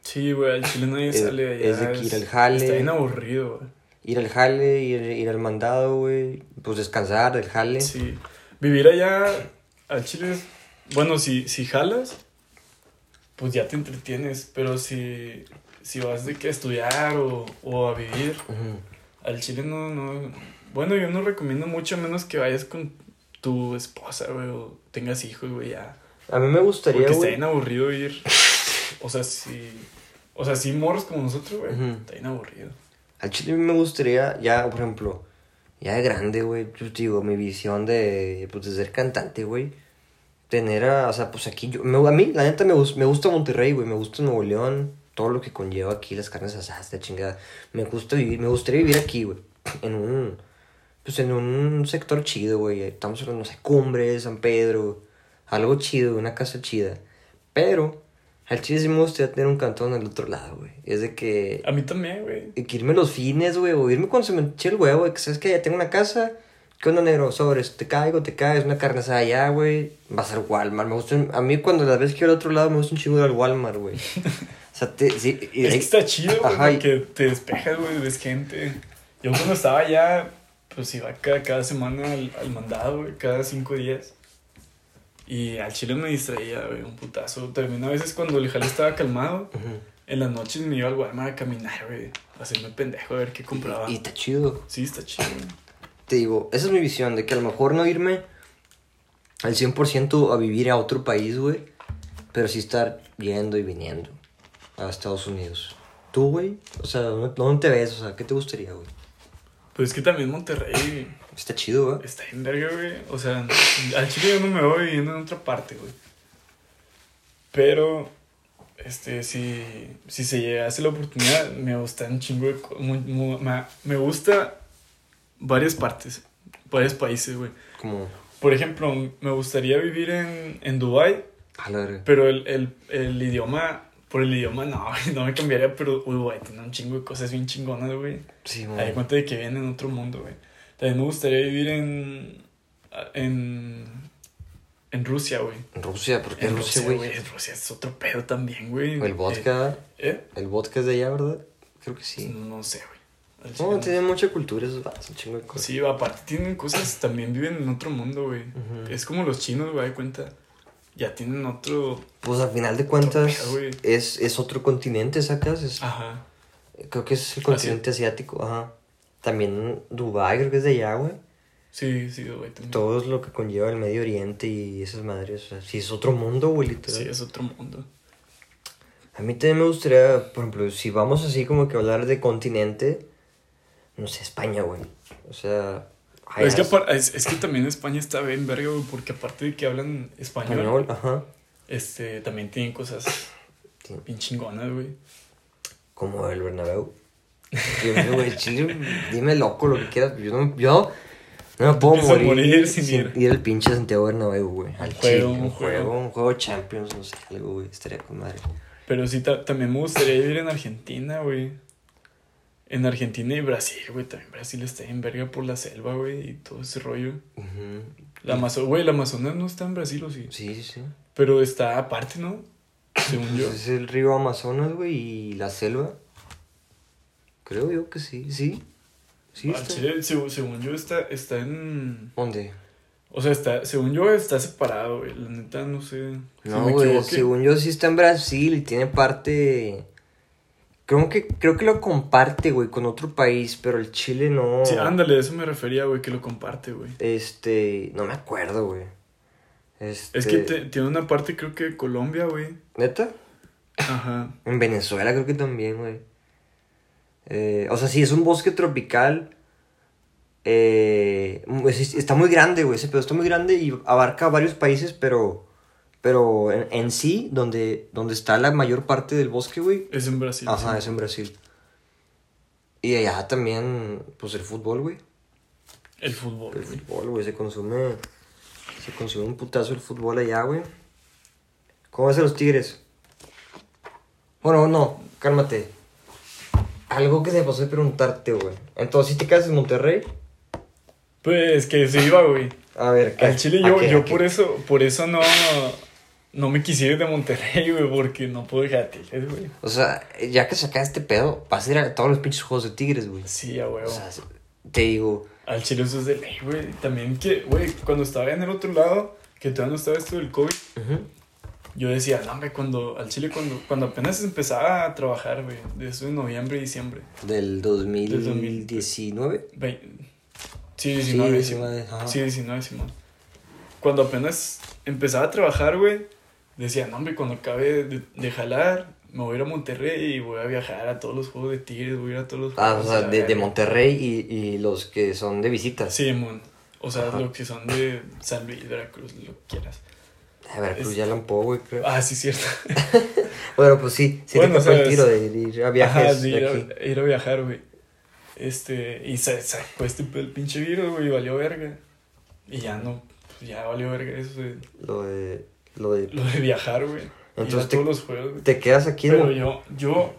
Sí, güey, al chile nadie sale de allá. es de que ir al jale. Está bien aburrido, güey. Ir al jale, ir, ir al mandado, güey. Pues descansar del jale. Sí. Vivir allá al chile es, bueno, si, si jalas, pues ya te entretienes, pero si, si vas de que a estudiar o, o a vivir. Al chile no, no. Bueno, yo no recomiendo mucho a menos que vayas con tu esposa, güey, o tengas hijos, güey, ya. A mí me gustaría, Porque está bien aburrido ir. O sea, si. O sea, si morros como nosotros, güey, Ujú. está bien aburrido. Al chile me gustaría, ya, por ejemplo, ya de grande, güey, te digo, mi visión de, pues, de ser cantante, güey, tener a, o sea, pues aquí yo, me- a mí, la neta, me, me gusta Monterrey, güey, me gusta Nuevo León, todo lo que conlleva aquí, las carnes asadas, la chingada. Me gusta vivir, me gustaría vivir aquí, güey, en un, pues en un sector chido, güey. Estamos hablando, no sé, Cumbres, San Pedro, algo chido, una casa chida. Pero, al chile sí me gustaría tener un cantón al otro lado, güey. Es de que, A mí también, güey. que irme los fines, güey, o irme cuando se me eche el huevo, güey, que sabes que ya tengo una casa, ¿qué onda, negro? Sobres, te caigo, te caes, una carne asada allá, güey, va a ser Walmart, me gusta, a mí cuando las veces que voy al otro lado me gusta un chingo ir al Walmart, güey. O sea, te, sí, y Es que está chido, güey, y- porque te despejas, güey, ves gente. Yo cuando estaba allá, pues iba cada, cada semana al, al mandado, güey, cada cinco días. Y al chile me distraía, güey, un putazo. También a veces cuando el jale estaba calmado, Ujú. en las noches me iba al Walmart a caminar, güey, a hacerme pendejo a ver qué compraba. Y está chido. Sí, está chido, güey. Te digo, esa es mi visión, de que a lo mejor no irme al 100% a vivir a otro país, güey, pero sí estar yendo y viniendo a Estados Unidos. ¿Tú, güey? O sea, ¿dónde, dónde te ves? O sea, ¿qué te gustaría, güey? Pues es que también Monterrey Está chido, güey. está en verga, güey. O sea, al chile yo no me voy viviendo en otra parte, güey. Pero, este, si, si se llegase la oportunidad, me gusta un chingo de... co- mu- mu- me, me gusta varias partes, varios países, güey. Como, Por ejemplo, me gustaría vivir en, en Dubái, pero el, el, el idioma... Por el idioma no, güey, no me cambiaría, pero Dubái tiene un chingo de cosas bien chingonas, güey. Sí, güey. cuenta de que viven en otro mundo, güey. También me gustaría vivir en. en. en Rusia, güey. En Rusia, porque En Rusia, güey. Rusia es otro pedo también, güey. El vodka, ¿Eh? el vodka es de allá, ¿verdad? Creo que ¿Eh? sí. No sé, güey. No, chile no. tiene mucha cultura, esos vatos, un chingo de cosas. Sí, aparte tienen cosas, también viven en otro mundo, güey. Es como los chinos, güey, de cuenta. Ya tienen otro. Pues al final de cuentas, pedo, es, es otro continente, ¿sacas? Es- Ajá. Creo que es el continente asiático, ajá. También Dubái, creo que es de allá, güey. Sí, sí, güey. también. Todo lo que conlleva el Medio Oriente y esas madres. O sea, sí, es otro mundo, güey, literal. Sí, es otro mundo. A mí también me gustaría, por ejemplo, si vamos así como que hablar de continente, no sé, España, güey. O sea, es, que allá apar- es, es que también España está bien verga, güey, porque aparte de que hablan español, español, ajá. este, también tienen cosas bien chingonas, güey. Como el Bernabéu. Yo, güey, chile, dime loco lo que quieras. Yo no, yo no me puedo morir, morir sin, sin ir. al pinche Santiago Bernabéu, güey. Al Un chile, juego, un un juego, juego. un juego Champions, no sé, algo, güey. Estaría con madre. Pero sí, ta- también me gustaría vivir en Argentina, güey. En Argentina y Brasil, güey. También Brasil está en verga por la selva, güey, y todo ese rollo. La güey, la Amazonas no está en Brasil, ¿o sí? Sí, sí, sí. Pero está aparte, ¿no? Según yo. Es el río Amazonas, güey, y la selva. Creo yo que sí, sí. Sí, está. Chile, seg- según yo, está, está en... ¿Dónde? O sea, está, según yo, está separado, güey. La neta, no sé. No, güey, según yo sí está en Brasil y tiene parte... Creo que, creo que lo comparte, güey, con otro país, pero el Chile no... Sí, ándale, a eso me refería, güey, que lo comparte, güey. Este, no me acuerdo, güey. Este... Es que te- tiene una parte, creo que Colombia, güey. ¿Neta? Ajá. En Venezuela creo que también, güey. Eh, o sea, sí, es un bosque tropical. Eh, es- está muy grande, güey, ese pedo está muy grande y abarca varios países, pero... Pero en, en sí, donde, donde está la mayor parte del bosque, güey, Es en Brasil. Ajá, sí. es en Brasil. Y allá también, pues el fútbol, güey. El fútbol, El fútbol, güey, se consume. Se consume un putazo el fútbol allá, güey. ¿Cómo ves a los tigres? Bueno, no, cálmate. Algo que se me pasó de preguntarte, güey. Entonces, ¿sí te quedas en Monterrey? Pues que se iba, güey. A ver, ¿qué? Al Chile ¿A yo, qué? yo por eso, por eso no, no me quisiera ir de Monterrey, güey, porque no puedo dejar a Tigres, güey. O sea, ya que sacas este pedo, vas a ir a todos los pinches juegos de tigres, güey. Sí, a huevo. O sea, te digo, Al Chile eso es de ley, güey. También que, güey, cuando estaba en el otro lado, que todavía no estaba esto del COVID, ujú, yo decía, no, hombre, cuando, al Chile cuando, cuando apenas empezaba a trabajar, güey, de eso de noviembre y diciembre. del 2019. Ve- Sí, 19, Sí, sí, 19, ajá. sí, 19, Simón. Cuando apenas empezaba a trabajar, güey, decía, no, hombre, cuando acabe de, de jalar, me voy a ir a Monterrey y voy a viajar a todos los juegos de Tigres, voy a ir a todos los Ah, o juegos sea, la de, de verga". Monterrey y, y los que son de visitas. Sí, mon. O sea, los que son de San Luis, Veracruz, lo que quieras. A ver, pues Es- ya la güey, creo. Ah, sí, cierto. Bueno, pues sí, sí Bueno, te tocó el tiro de ir a viajes Ajá, de ir, a, ir a viajar, güey. Este, y se sacó este el pinche virus, güey, y valió verga. Y ya no, pues ya valió verga eso de, Lo de. Lo de. lo de viajar, güey. Entonces te- todos los juegos, güey. Te quedas aquí. Pero yo, yo,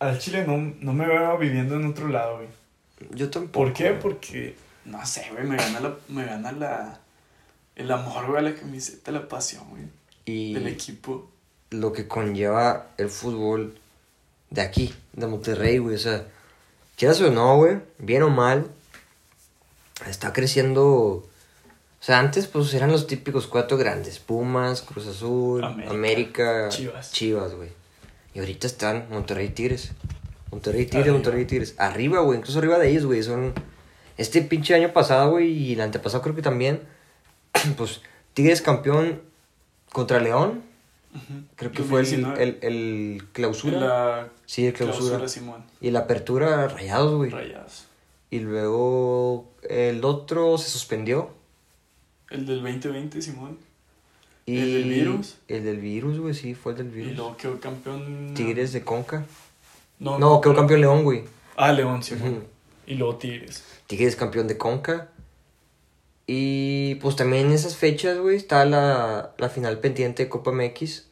al chile no, no me veo viviendo en otro lado, güey. Yo tampoco. ¿Por qué? Porque, no sé, güey, me gana la, me gana la, el amor, güey, a la camiseta, la pasión, güey, Y del equipo. lo que conlleva el fútbol de aquí, de Monterrey, güey. O sea, quieras o no, güey, bien o mal, está creciendo. O sea, antes pues eran los típicos cuatro grandes, Pumas, Cruz Azul, América, América, Chivas. Chivas, güey. Y ahorita están Monterrey Tigres. Monterrey Tigres, Arriba. Monterrey Tigres. Arriba, güey, incluso arriba de ellos, güey. Son este pinche año pasado, güey, y el antepasado creo que también. Pues Tigres campeón contra León. Creo que fue el, 2019. el, el clausura. La Sí, el clausura. Y la apertura, rayados, güey. Rayados. Y luego el otro se suspendió. El del 2020, Simón. Y ¿El del virus? El del virus, güey, sí, fue el del Y virus. luego quedó campeón. Tigres de Conca. No, No, quedó pero- campeón León, güey. Ah, León. Ujú. Y luego Tigres. Tigres campeón de Conca. Y pues también en esas fechas, güey, está la, la final pendiente de Copa MX.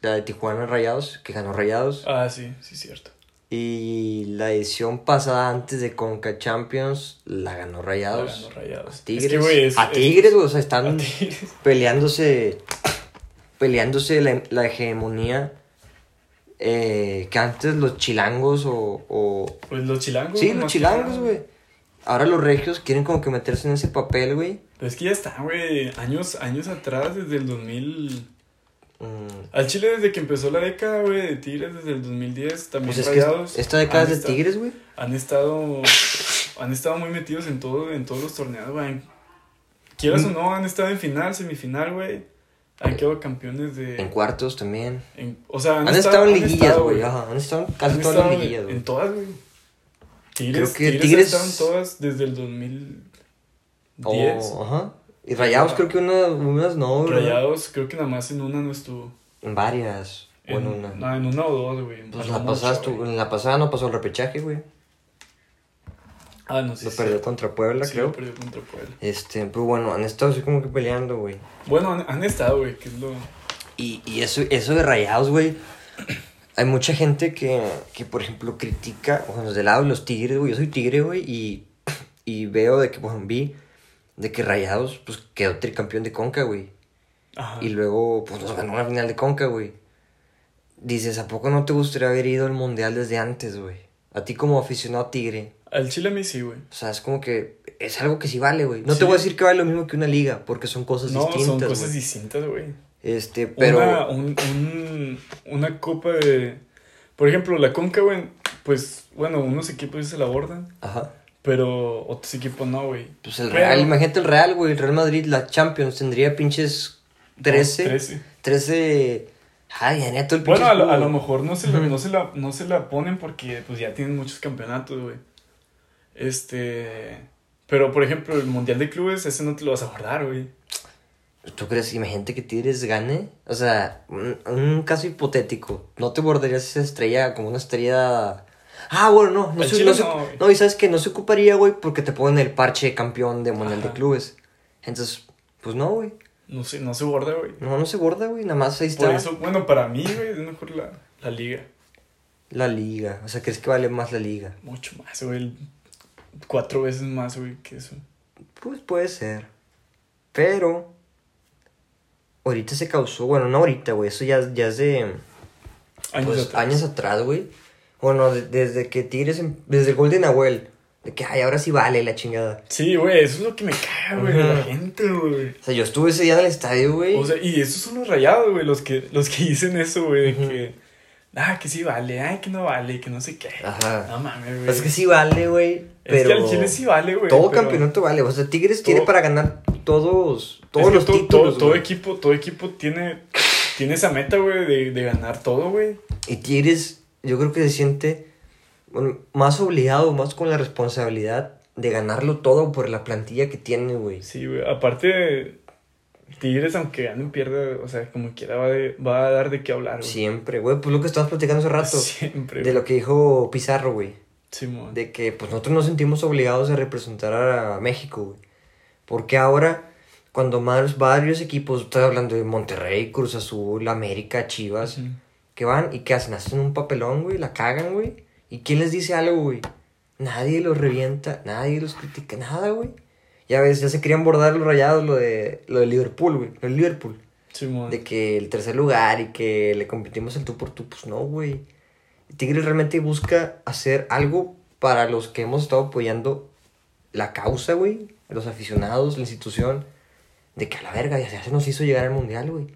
La de Tijuana Rayados, que ganó Rayados. Ah, sí, sí, cierto. Y la edición pasada antes de Conca Champions la ganó La Rayados. ganó Rayados. A Tigres. Es que, güey, es- a es- Tigres, güey, o sea, están peleándose. Peleándose la, la hegemonía. eh, que antes los chilangos o. o Pues los chilangos. sí, los chilangos, güey. Ahora los regios quieren como que meterse en ese papel, güey. Pero es que ya está, güey. Años, años atrás, desde el 2000. Mm, Al Chile, desde que empezó la década, güey, de Tigres, desde el 2010, también Pues es Rayados. esta década es de Tigres, güey. Han estado. Han estado muy metidos en todo, en todos los torneos, güey. Quieras Mm. o no, han estado en final, semifinal, güey. Han quedado campeones de. En cuartos también. en- o sea, Han, estado en liguillas, güey. Ajá, han estado en casi Han todas las liguillas, güey. en todas, güey. Tigres, Creo que Tigres, Tigres- estaban todas desde el 2010. Oh, ajá. Y Rayados creo que una, unas no, ¿verdad? Rayados, creo que nada más en una no estuvo. En varias. O en una. No, en una o dos, güey. Pues la pasada, güey. en la pasada no pasó el repechaje, güey. Ah, no sé. lo perdió contra Puebla, sí, creo. lo perdió contra Puebla. Este, pero bueno, han estado así como que peleando, güey. Bueno, han, han estado, güey, que es lo... Y, y eso, eso de rayados, güey. Hay mucha gente que, que, por ejemplo, critica, o sea, los de lado de los tigres, güey. Yo soy tigre, güey, y, y veo de que, por ejemplo, vi de que rayados, pues, quedó tricampeón de Conca, güey. Ajá. Y luego, pues, nos ganó una final de Conca, güey. Dices, ¿a poco no te gustaría haber ido al mundial desde antes, güey? A ti como aficionado tigre. Al Chile a mí sí, güey. O sea, es como que es algo que sí vale, güey. No Sí. te voy a decir que vale lo mismo que una liga, porque son cosas No, distintas, son cosas distintas, güey. Este, pero... Una, un, un- una copa de... Por ejemplo, la Conca, güey, pues, bueno, unos equipos se la abordan, Ajá. pero otros equipos no, güey. Pues el Pero- Real, imagínate el Real, güey, el Real Madrid, la Champions, tendría pinches 13, No, 13. 13, ay, ya neto el pinche Bueno, a lo, a lo mejor no se, la, no, se la, no se la ponen porque pues ya tienen muchos campeonatos, güey. Este... Pero, por ejemplo, el Mundial de Clubes, ese no te lo vas a guardar, güey. ¿Tú crees, imagínate que Tigres gane? O sea, un, un caso hipotético, ¿no te bordarías esa estrella como una estrella... Ah, bueno, no, no se, no, se- no, y sabes que no se ocuparía, güey, porque te ponen el parche de campeón de Mundial de. Clubes. Entonces, pues no, güey. No se, no se borda, güey. No, no se borda, güey, nada más ahí está Por eso, bueno, para mí, güey, es mejor la, la liga. la liga. O sea, ¿crees que vale más la liga? Mucho más, güey. Cuatro veces más, güey, que eso. Pues puede ser. Pero. Ahorita se causó. Bueno, no ahorita, güey. Eso ya, ya es de. Años pues, atrás. años atrás, güey. Bueno, de- desde que Tigres. em- Desde el gol de Nahuel. De que, ay, ahora sí vale la chingada. Sí, güey, eso es lo que me caga, güey, la gente, güey. O sea, yo estuve ese día en el estadio, güey. O sea, y esos son los rayados, güey, los que, los que dicen eso, güey, de que, ah, que sí vale, ay, que no vale, que no sé qué. Ajá. No mames, güey. Pues es que sí vale, güey. Es Pero. que al Chile sí vale, güey. todo pero- campeonato vale. O sea, Tigres tiene Todo- para ganar todos. es Todos que los todo, títulos. Todo, todo equipo, todo equipo tiene, tiene esa meta, güey, de, de ganar todo, güey. Y Tigres, yo creo que se siente bueno, más obligado, más con la responsabilidad de ganarlo todo por la plantilla que tiene, güey. Sí, güey. Aparte, Tigres, aunque ganen, pierda, o sea, como quiera, va, de- va a dar de qué hablar, güey. Siempre, güey. Pues lo que estabas platicando hace rato. Siempre, De güey. lo que dijo Pizarro, güey. Simón. De que pues nosotros nos sentimos obligados a representar a México, güey. Porque ahora, cuando más varios equipos, estoy hablando de Monterrey, Cruz Azul, América, Chivas, que van y que hacen, hacen un papelón, güey, la cagan, güey. ¿Y quién les dice algo, güey? Nadie los revienta, nadie los critica, nada, güey. Ya ves, ya se querían bordar los rayados lo de, lo de Liverpool, güey. Lo de Liverpool. Simón. De que el tercer lugar y que le competimos el tú por tú, pues no, güey. Tigres realmente busca hacer algo para los que hemos estado apoyando la causa, güey. Los aficionados, la institución. De que a la verga ya se nos hizo llegar al mundial, güey.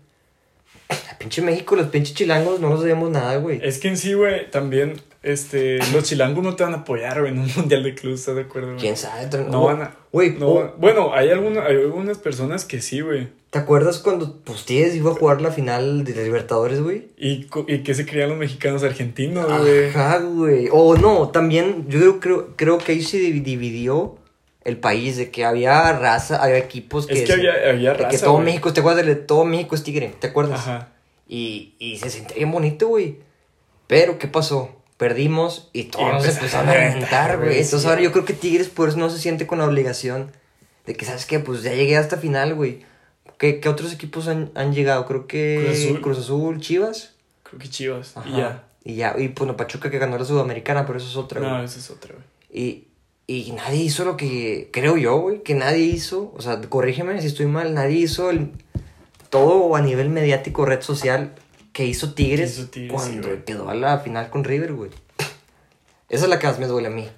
La pinche México, los pinches chilangos no nos debemos nada, güey. Es que en sí, güey, también, este, los chilangos no te van a apoyar, güey, en un mundial de clubes, ¿estás de acuerdo, güey? ¿Quién sabe? No van a... Güey, no oh, Bueno, hay, alguna, hay algunas personas que sí, güey. ¿te acuerdas cuando Tigres iba a jugar la final de Libertadores, güey? Y, y que se creían los mexicanos argentinos, güey. Ajá, güey. O no, también yo creo, creo, que ahí se divi- dividió el país, de que había raza, había equipos que... Es que había, había de que raza, todo güey. México, ¿te acuerdas de todo México es tigre? ¿Te acuerdas? Ajá. Y, y se sentía bien bonito, güey. Pero, ¿qué pasó? Perdimos y todos empezaron a reventar, güey. Entonces ahora yo creo que Tigres por eso no se siente con la obligación de que, ¿sabes qué? Pues ya llegué hasta final, güey. ¿Qué, qué otros equipos han, han llegado? Creo que Cruz Azul. Cruz Azul, Chivas. Creo que chivas. Ajá. Y ya. Y ya, y pues no, Pachuca que ganó la Sudamericana, pero eso es otra, güey. No, esa es otra, güey. Y, y nadie hizo lo que creo yo, güey, que nadie hizo, o sea, corrígeme si estoy mal, nadie hizo el, todo a nivel mediático, red social, que hizo Tigres, Que hizo Tigres, cuando sí, quedó a la final con River, güey. Esa es la que más me duele a mí,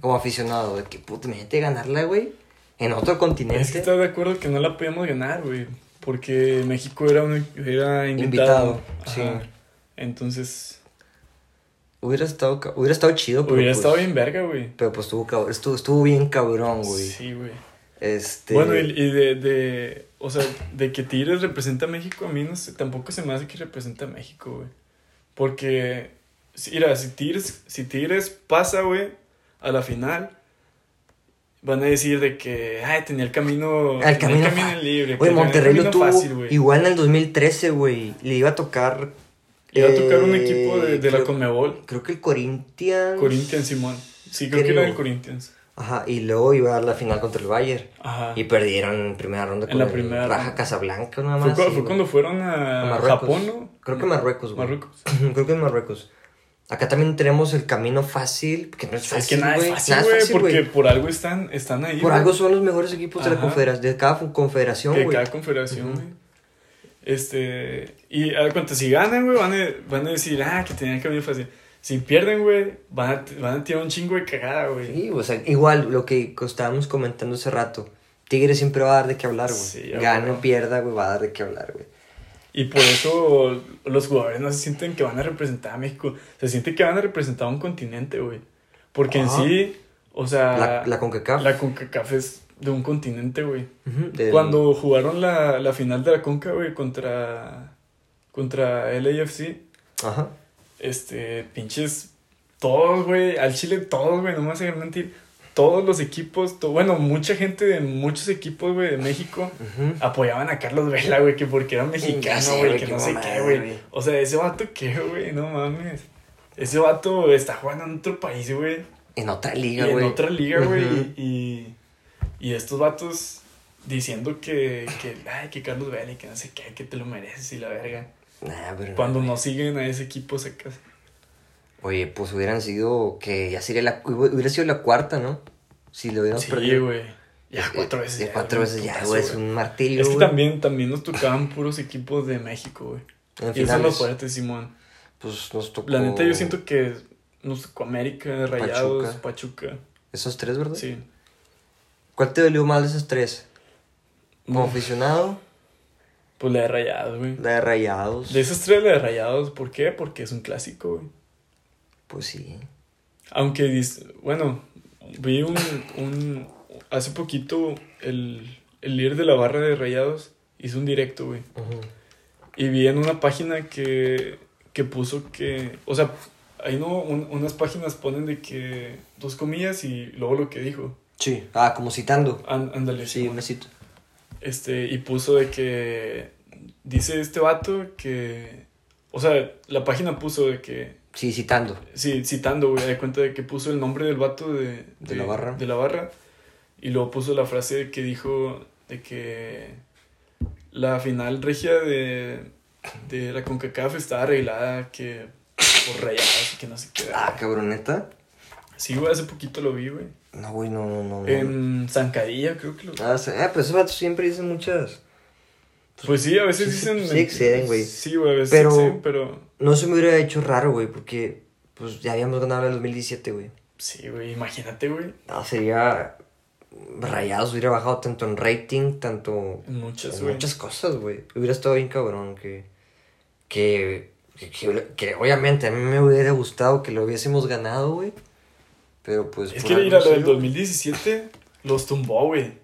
como aficionado, de que puta, imagínate ganarla, güey, en otro continente. Es que estás de acuerdo que no la podíamos ganar, güey. Porque México era, un, era invitado. Invitado, sí. Entonces, Hubiera estado, hubiera estado chido, pero hubiera pues, estado bien verga, güey. pero pues estuvo, estuvo, estuvo bien cabrón, güey. Sí, güey. Este... Bueno, y, y de, de, o sea, de que Tigres representa a México, a mí no sé, tampoco se me hace que representa a México, güey. Porque, mira, si Tigres, si Tigres pasa, güey, a la final, van a decir de que, ay, tenía el camino, El camino, fa- libre. Güey, el Monterrey lo tuvo fácil, igual en el 2013, güey. Le iba a tocar. Iba a tocar un eh, equipo de, de la Conmebol, Creo que el Corinthians. Corinthians, Simón. Sí, creo que era el Corinthians. Ajá, y luego iba a dar la final contra el Bayern. Ajá. Y perdieron en primera ronda En con la el primera Raja. Casablanca, nada más. sí, fue cuando fueron A a, Marruecos. Japón, ¿no? Creo que Marruecos, güey. Marruecos. Creo que es Marruecos. Acá también tenemos el camino fácil, que no es fácil. es que nada es güey. fácil, güey, es porque por algo están, están ahí. Por algo son los mejores equipos de la confederación, de cada confederación, güey. cada confederación, güey. Este, y a cuenta, si ganan, güey, van a, van a decir, ah, que tenían que venir fácil. Si pierden, güey, van a, van a tirar un chingo de cagada, güey. Sí, o sea, igual lo que estábamos comentando hace rato. Tigres siempre va a dar de qué hablar, güey. Sí, Gane o pierda, güey, va a dar de qué hablar, güey. Y por eso los jugadores no se sienten que van a representar a México. Se sienten que van a representar a un continente, güey. Porque Ajá. en sí, o sea, La, la CONCACAF. la CONCACAF es de un continente, güey. Del- Cuando jugaron la, la final de la Conca, güey, contra, contra LAFC, Ajá. este, pinches, todos, güey, al Chile todos, güey, no me vas a mentir, todos los equipos, to- bueno, mucha gente de muchos equipos, güey, de México, Ujú. apoyaban a Carlos Vela, güey, que porque era mexicano, güey, que no sé qué, güey. O sea, ese vato, ¿qué, güey? No mames. Ese vato está jugando en otro país, güey. En otra liga, en güey. otra liga, güey. Y, y estos vatos diciendo que, que, ay, que Carlos Vela y que no sé qué, que te lo mereces y la verga. Nah, pero Cuando no siguen a ese equipo, sacas. Oye, pues hubieran sido que ya sería la hubiera sido la cuarta, ¿no? Si lo hubiéramos Sí, perdido. güey. Ya cuatro veces. ya cuatro veces ya, güey, es un martirio. Es que también, también nos tocaban puros equipos de México, güey. En Y esos son finales, los fuertes, Simón. pues nos tocó. La neta, yo siento que nos tocó América, Rayados, Pachuca. Esos tres, ¿verdad? Sí. ¿Cuál te dolió más de esos tres? Como Uf. aficionado, Pues la de Rayados, güey. la de Rayados. De esos tres, la de Rayados, ¿por qué? Porque es un clásico, güey. Pues sí. Aunque, bueno, vi un, un... Hace poquito el, el líder de la barra de Rayados hizo un directo, güey. Ujú. Y vi en una página que, que puso que... O sea, ahí no, un- unas páginas ponen de que dos comillas y luego lo que dijo. Sí. Ah, como citando. Án- ándale. Sí, sí. un besito. Este, y puso de que. Dice este vato que. O sea, la página puso de que. Sí, citando. Sí, citando, güey. De cuenta de que puso el nombre del vato de. De la barra. De la barra. Y luego puso la frase que dijo de que. La final regia de. De la CONCACAF estaba arreglada que. Por rayadas y que no sé qué. Ah, cabroneta. Sí, güey, hace poquito lo vi, güey. No, güey, no, no, no. no. En Zancadilla, creo que lo Ah, sí, ah, pues esos vatos siempre dicen muchas. Pues sí, a veces Sí, dicen. sí exceden, güey. Sí, güey, a veces Pero- exceden, pero. No se me hubiera hecho raro, güey, porque pues ya habíamos ganado el 2017, güey. Sí, güey, imagínate, güey. No, sería. Rayados hubiera bajado tanto en rating, tanto. En Muchas, en güey. muchas cosas, güey. Hubiera estado bien cabrón que. Que. Que, que- que obviamente a mí me hubiera gustado que lo hubiésemos ganado, güey. Pero pues. Es que algo mira, lo del dio. 2017 los tumbó, güey.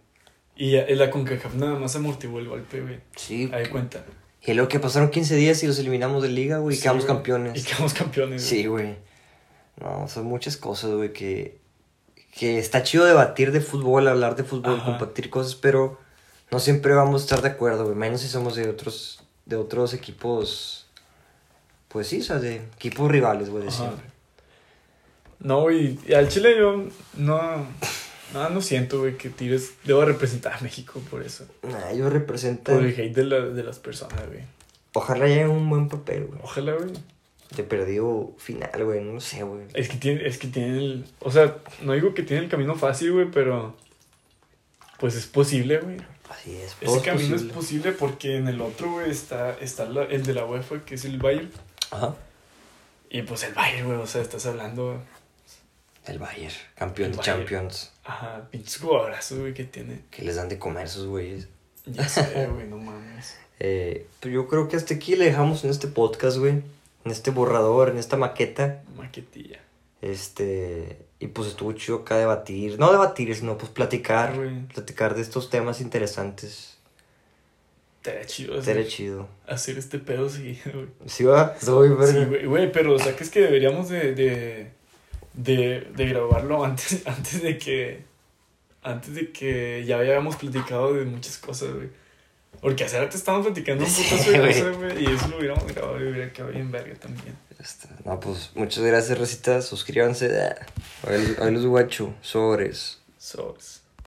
Y la CONCACAF nada más amortiguó el golpe, güey. Sí. Ahí cuenta. Y luego que pasaron 15 días y los eliminamos de liga, güey, y quedamos güey. campeones. Y quedamos campeones, güey. Sí, güey. No, son muchas cosas, güey, que, que está chido debatir de fútbol, hablar de fútbol, Ajá. compartir cosas, pero no siempre vamos a estar de acuerdo, güey. Menos si somos de otros, de otros equipos, pues sí, o sea, de equipos rivales, güey, de Ajá. siempre. No, güey. Y al Chile yo no. No, no siento, güey, que Tigres debo representar a México por eso. Nah, ellos representan, Por el hate de, la- de las personas, güey. ojalá lleguen un buen papel, güey. Ojalá, güey. De perdido final, güey, no sé, güey. Es que tiene, es que tiene el. O sea, no digo que tiene el camino fácil, güey, pero. Pues es posible, güey. Así es, Ese es camino posible. es posible porque en el otro, güey, está, está la- el de la UEFA, que es el Bayern. Ajá. Y pues el Bayern, güey, o sea, estás hablando. El Bayern, campeón El de Bayern. Champions, Ajá, pinches jugadorazos, güey, que tiene. que les dan de comer esos güeyes. Ya sé, güey, no mames. Eh, pues yo creo que hasta aquí le dejamos en este podcast, güey. En este borrador, en esta maqueta. Maquetilla. Este. Y pues estuvo chido acá debatir. No debatir, sino pues platicar. Güey. Platicar de estos temas interesantes. Estaría chido hacer, chido. hacer este pedo seguido, güey. ¿Sí va? Soy Sí, verga. güey, güey, pero o sea, que es que deberíamos de, de, de, de grabarlo antes, antes de que, antes de que ya habíamos platicado de muchas cosas, güey. Porque hace rato estábamos platicando un Sí, putazo de güey. cosas, güey, y eso lo hubiéramos grabado y hubiera quedado bien verga también. Este, No, pues muchas gracias, Rosita. Suscríbanse. Hoy los guacho. Sobres. Sobres.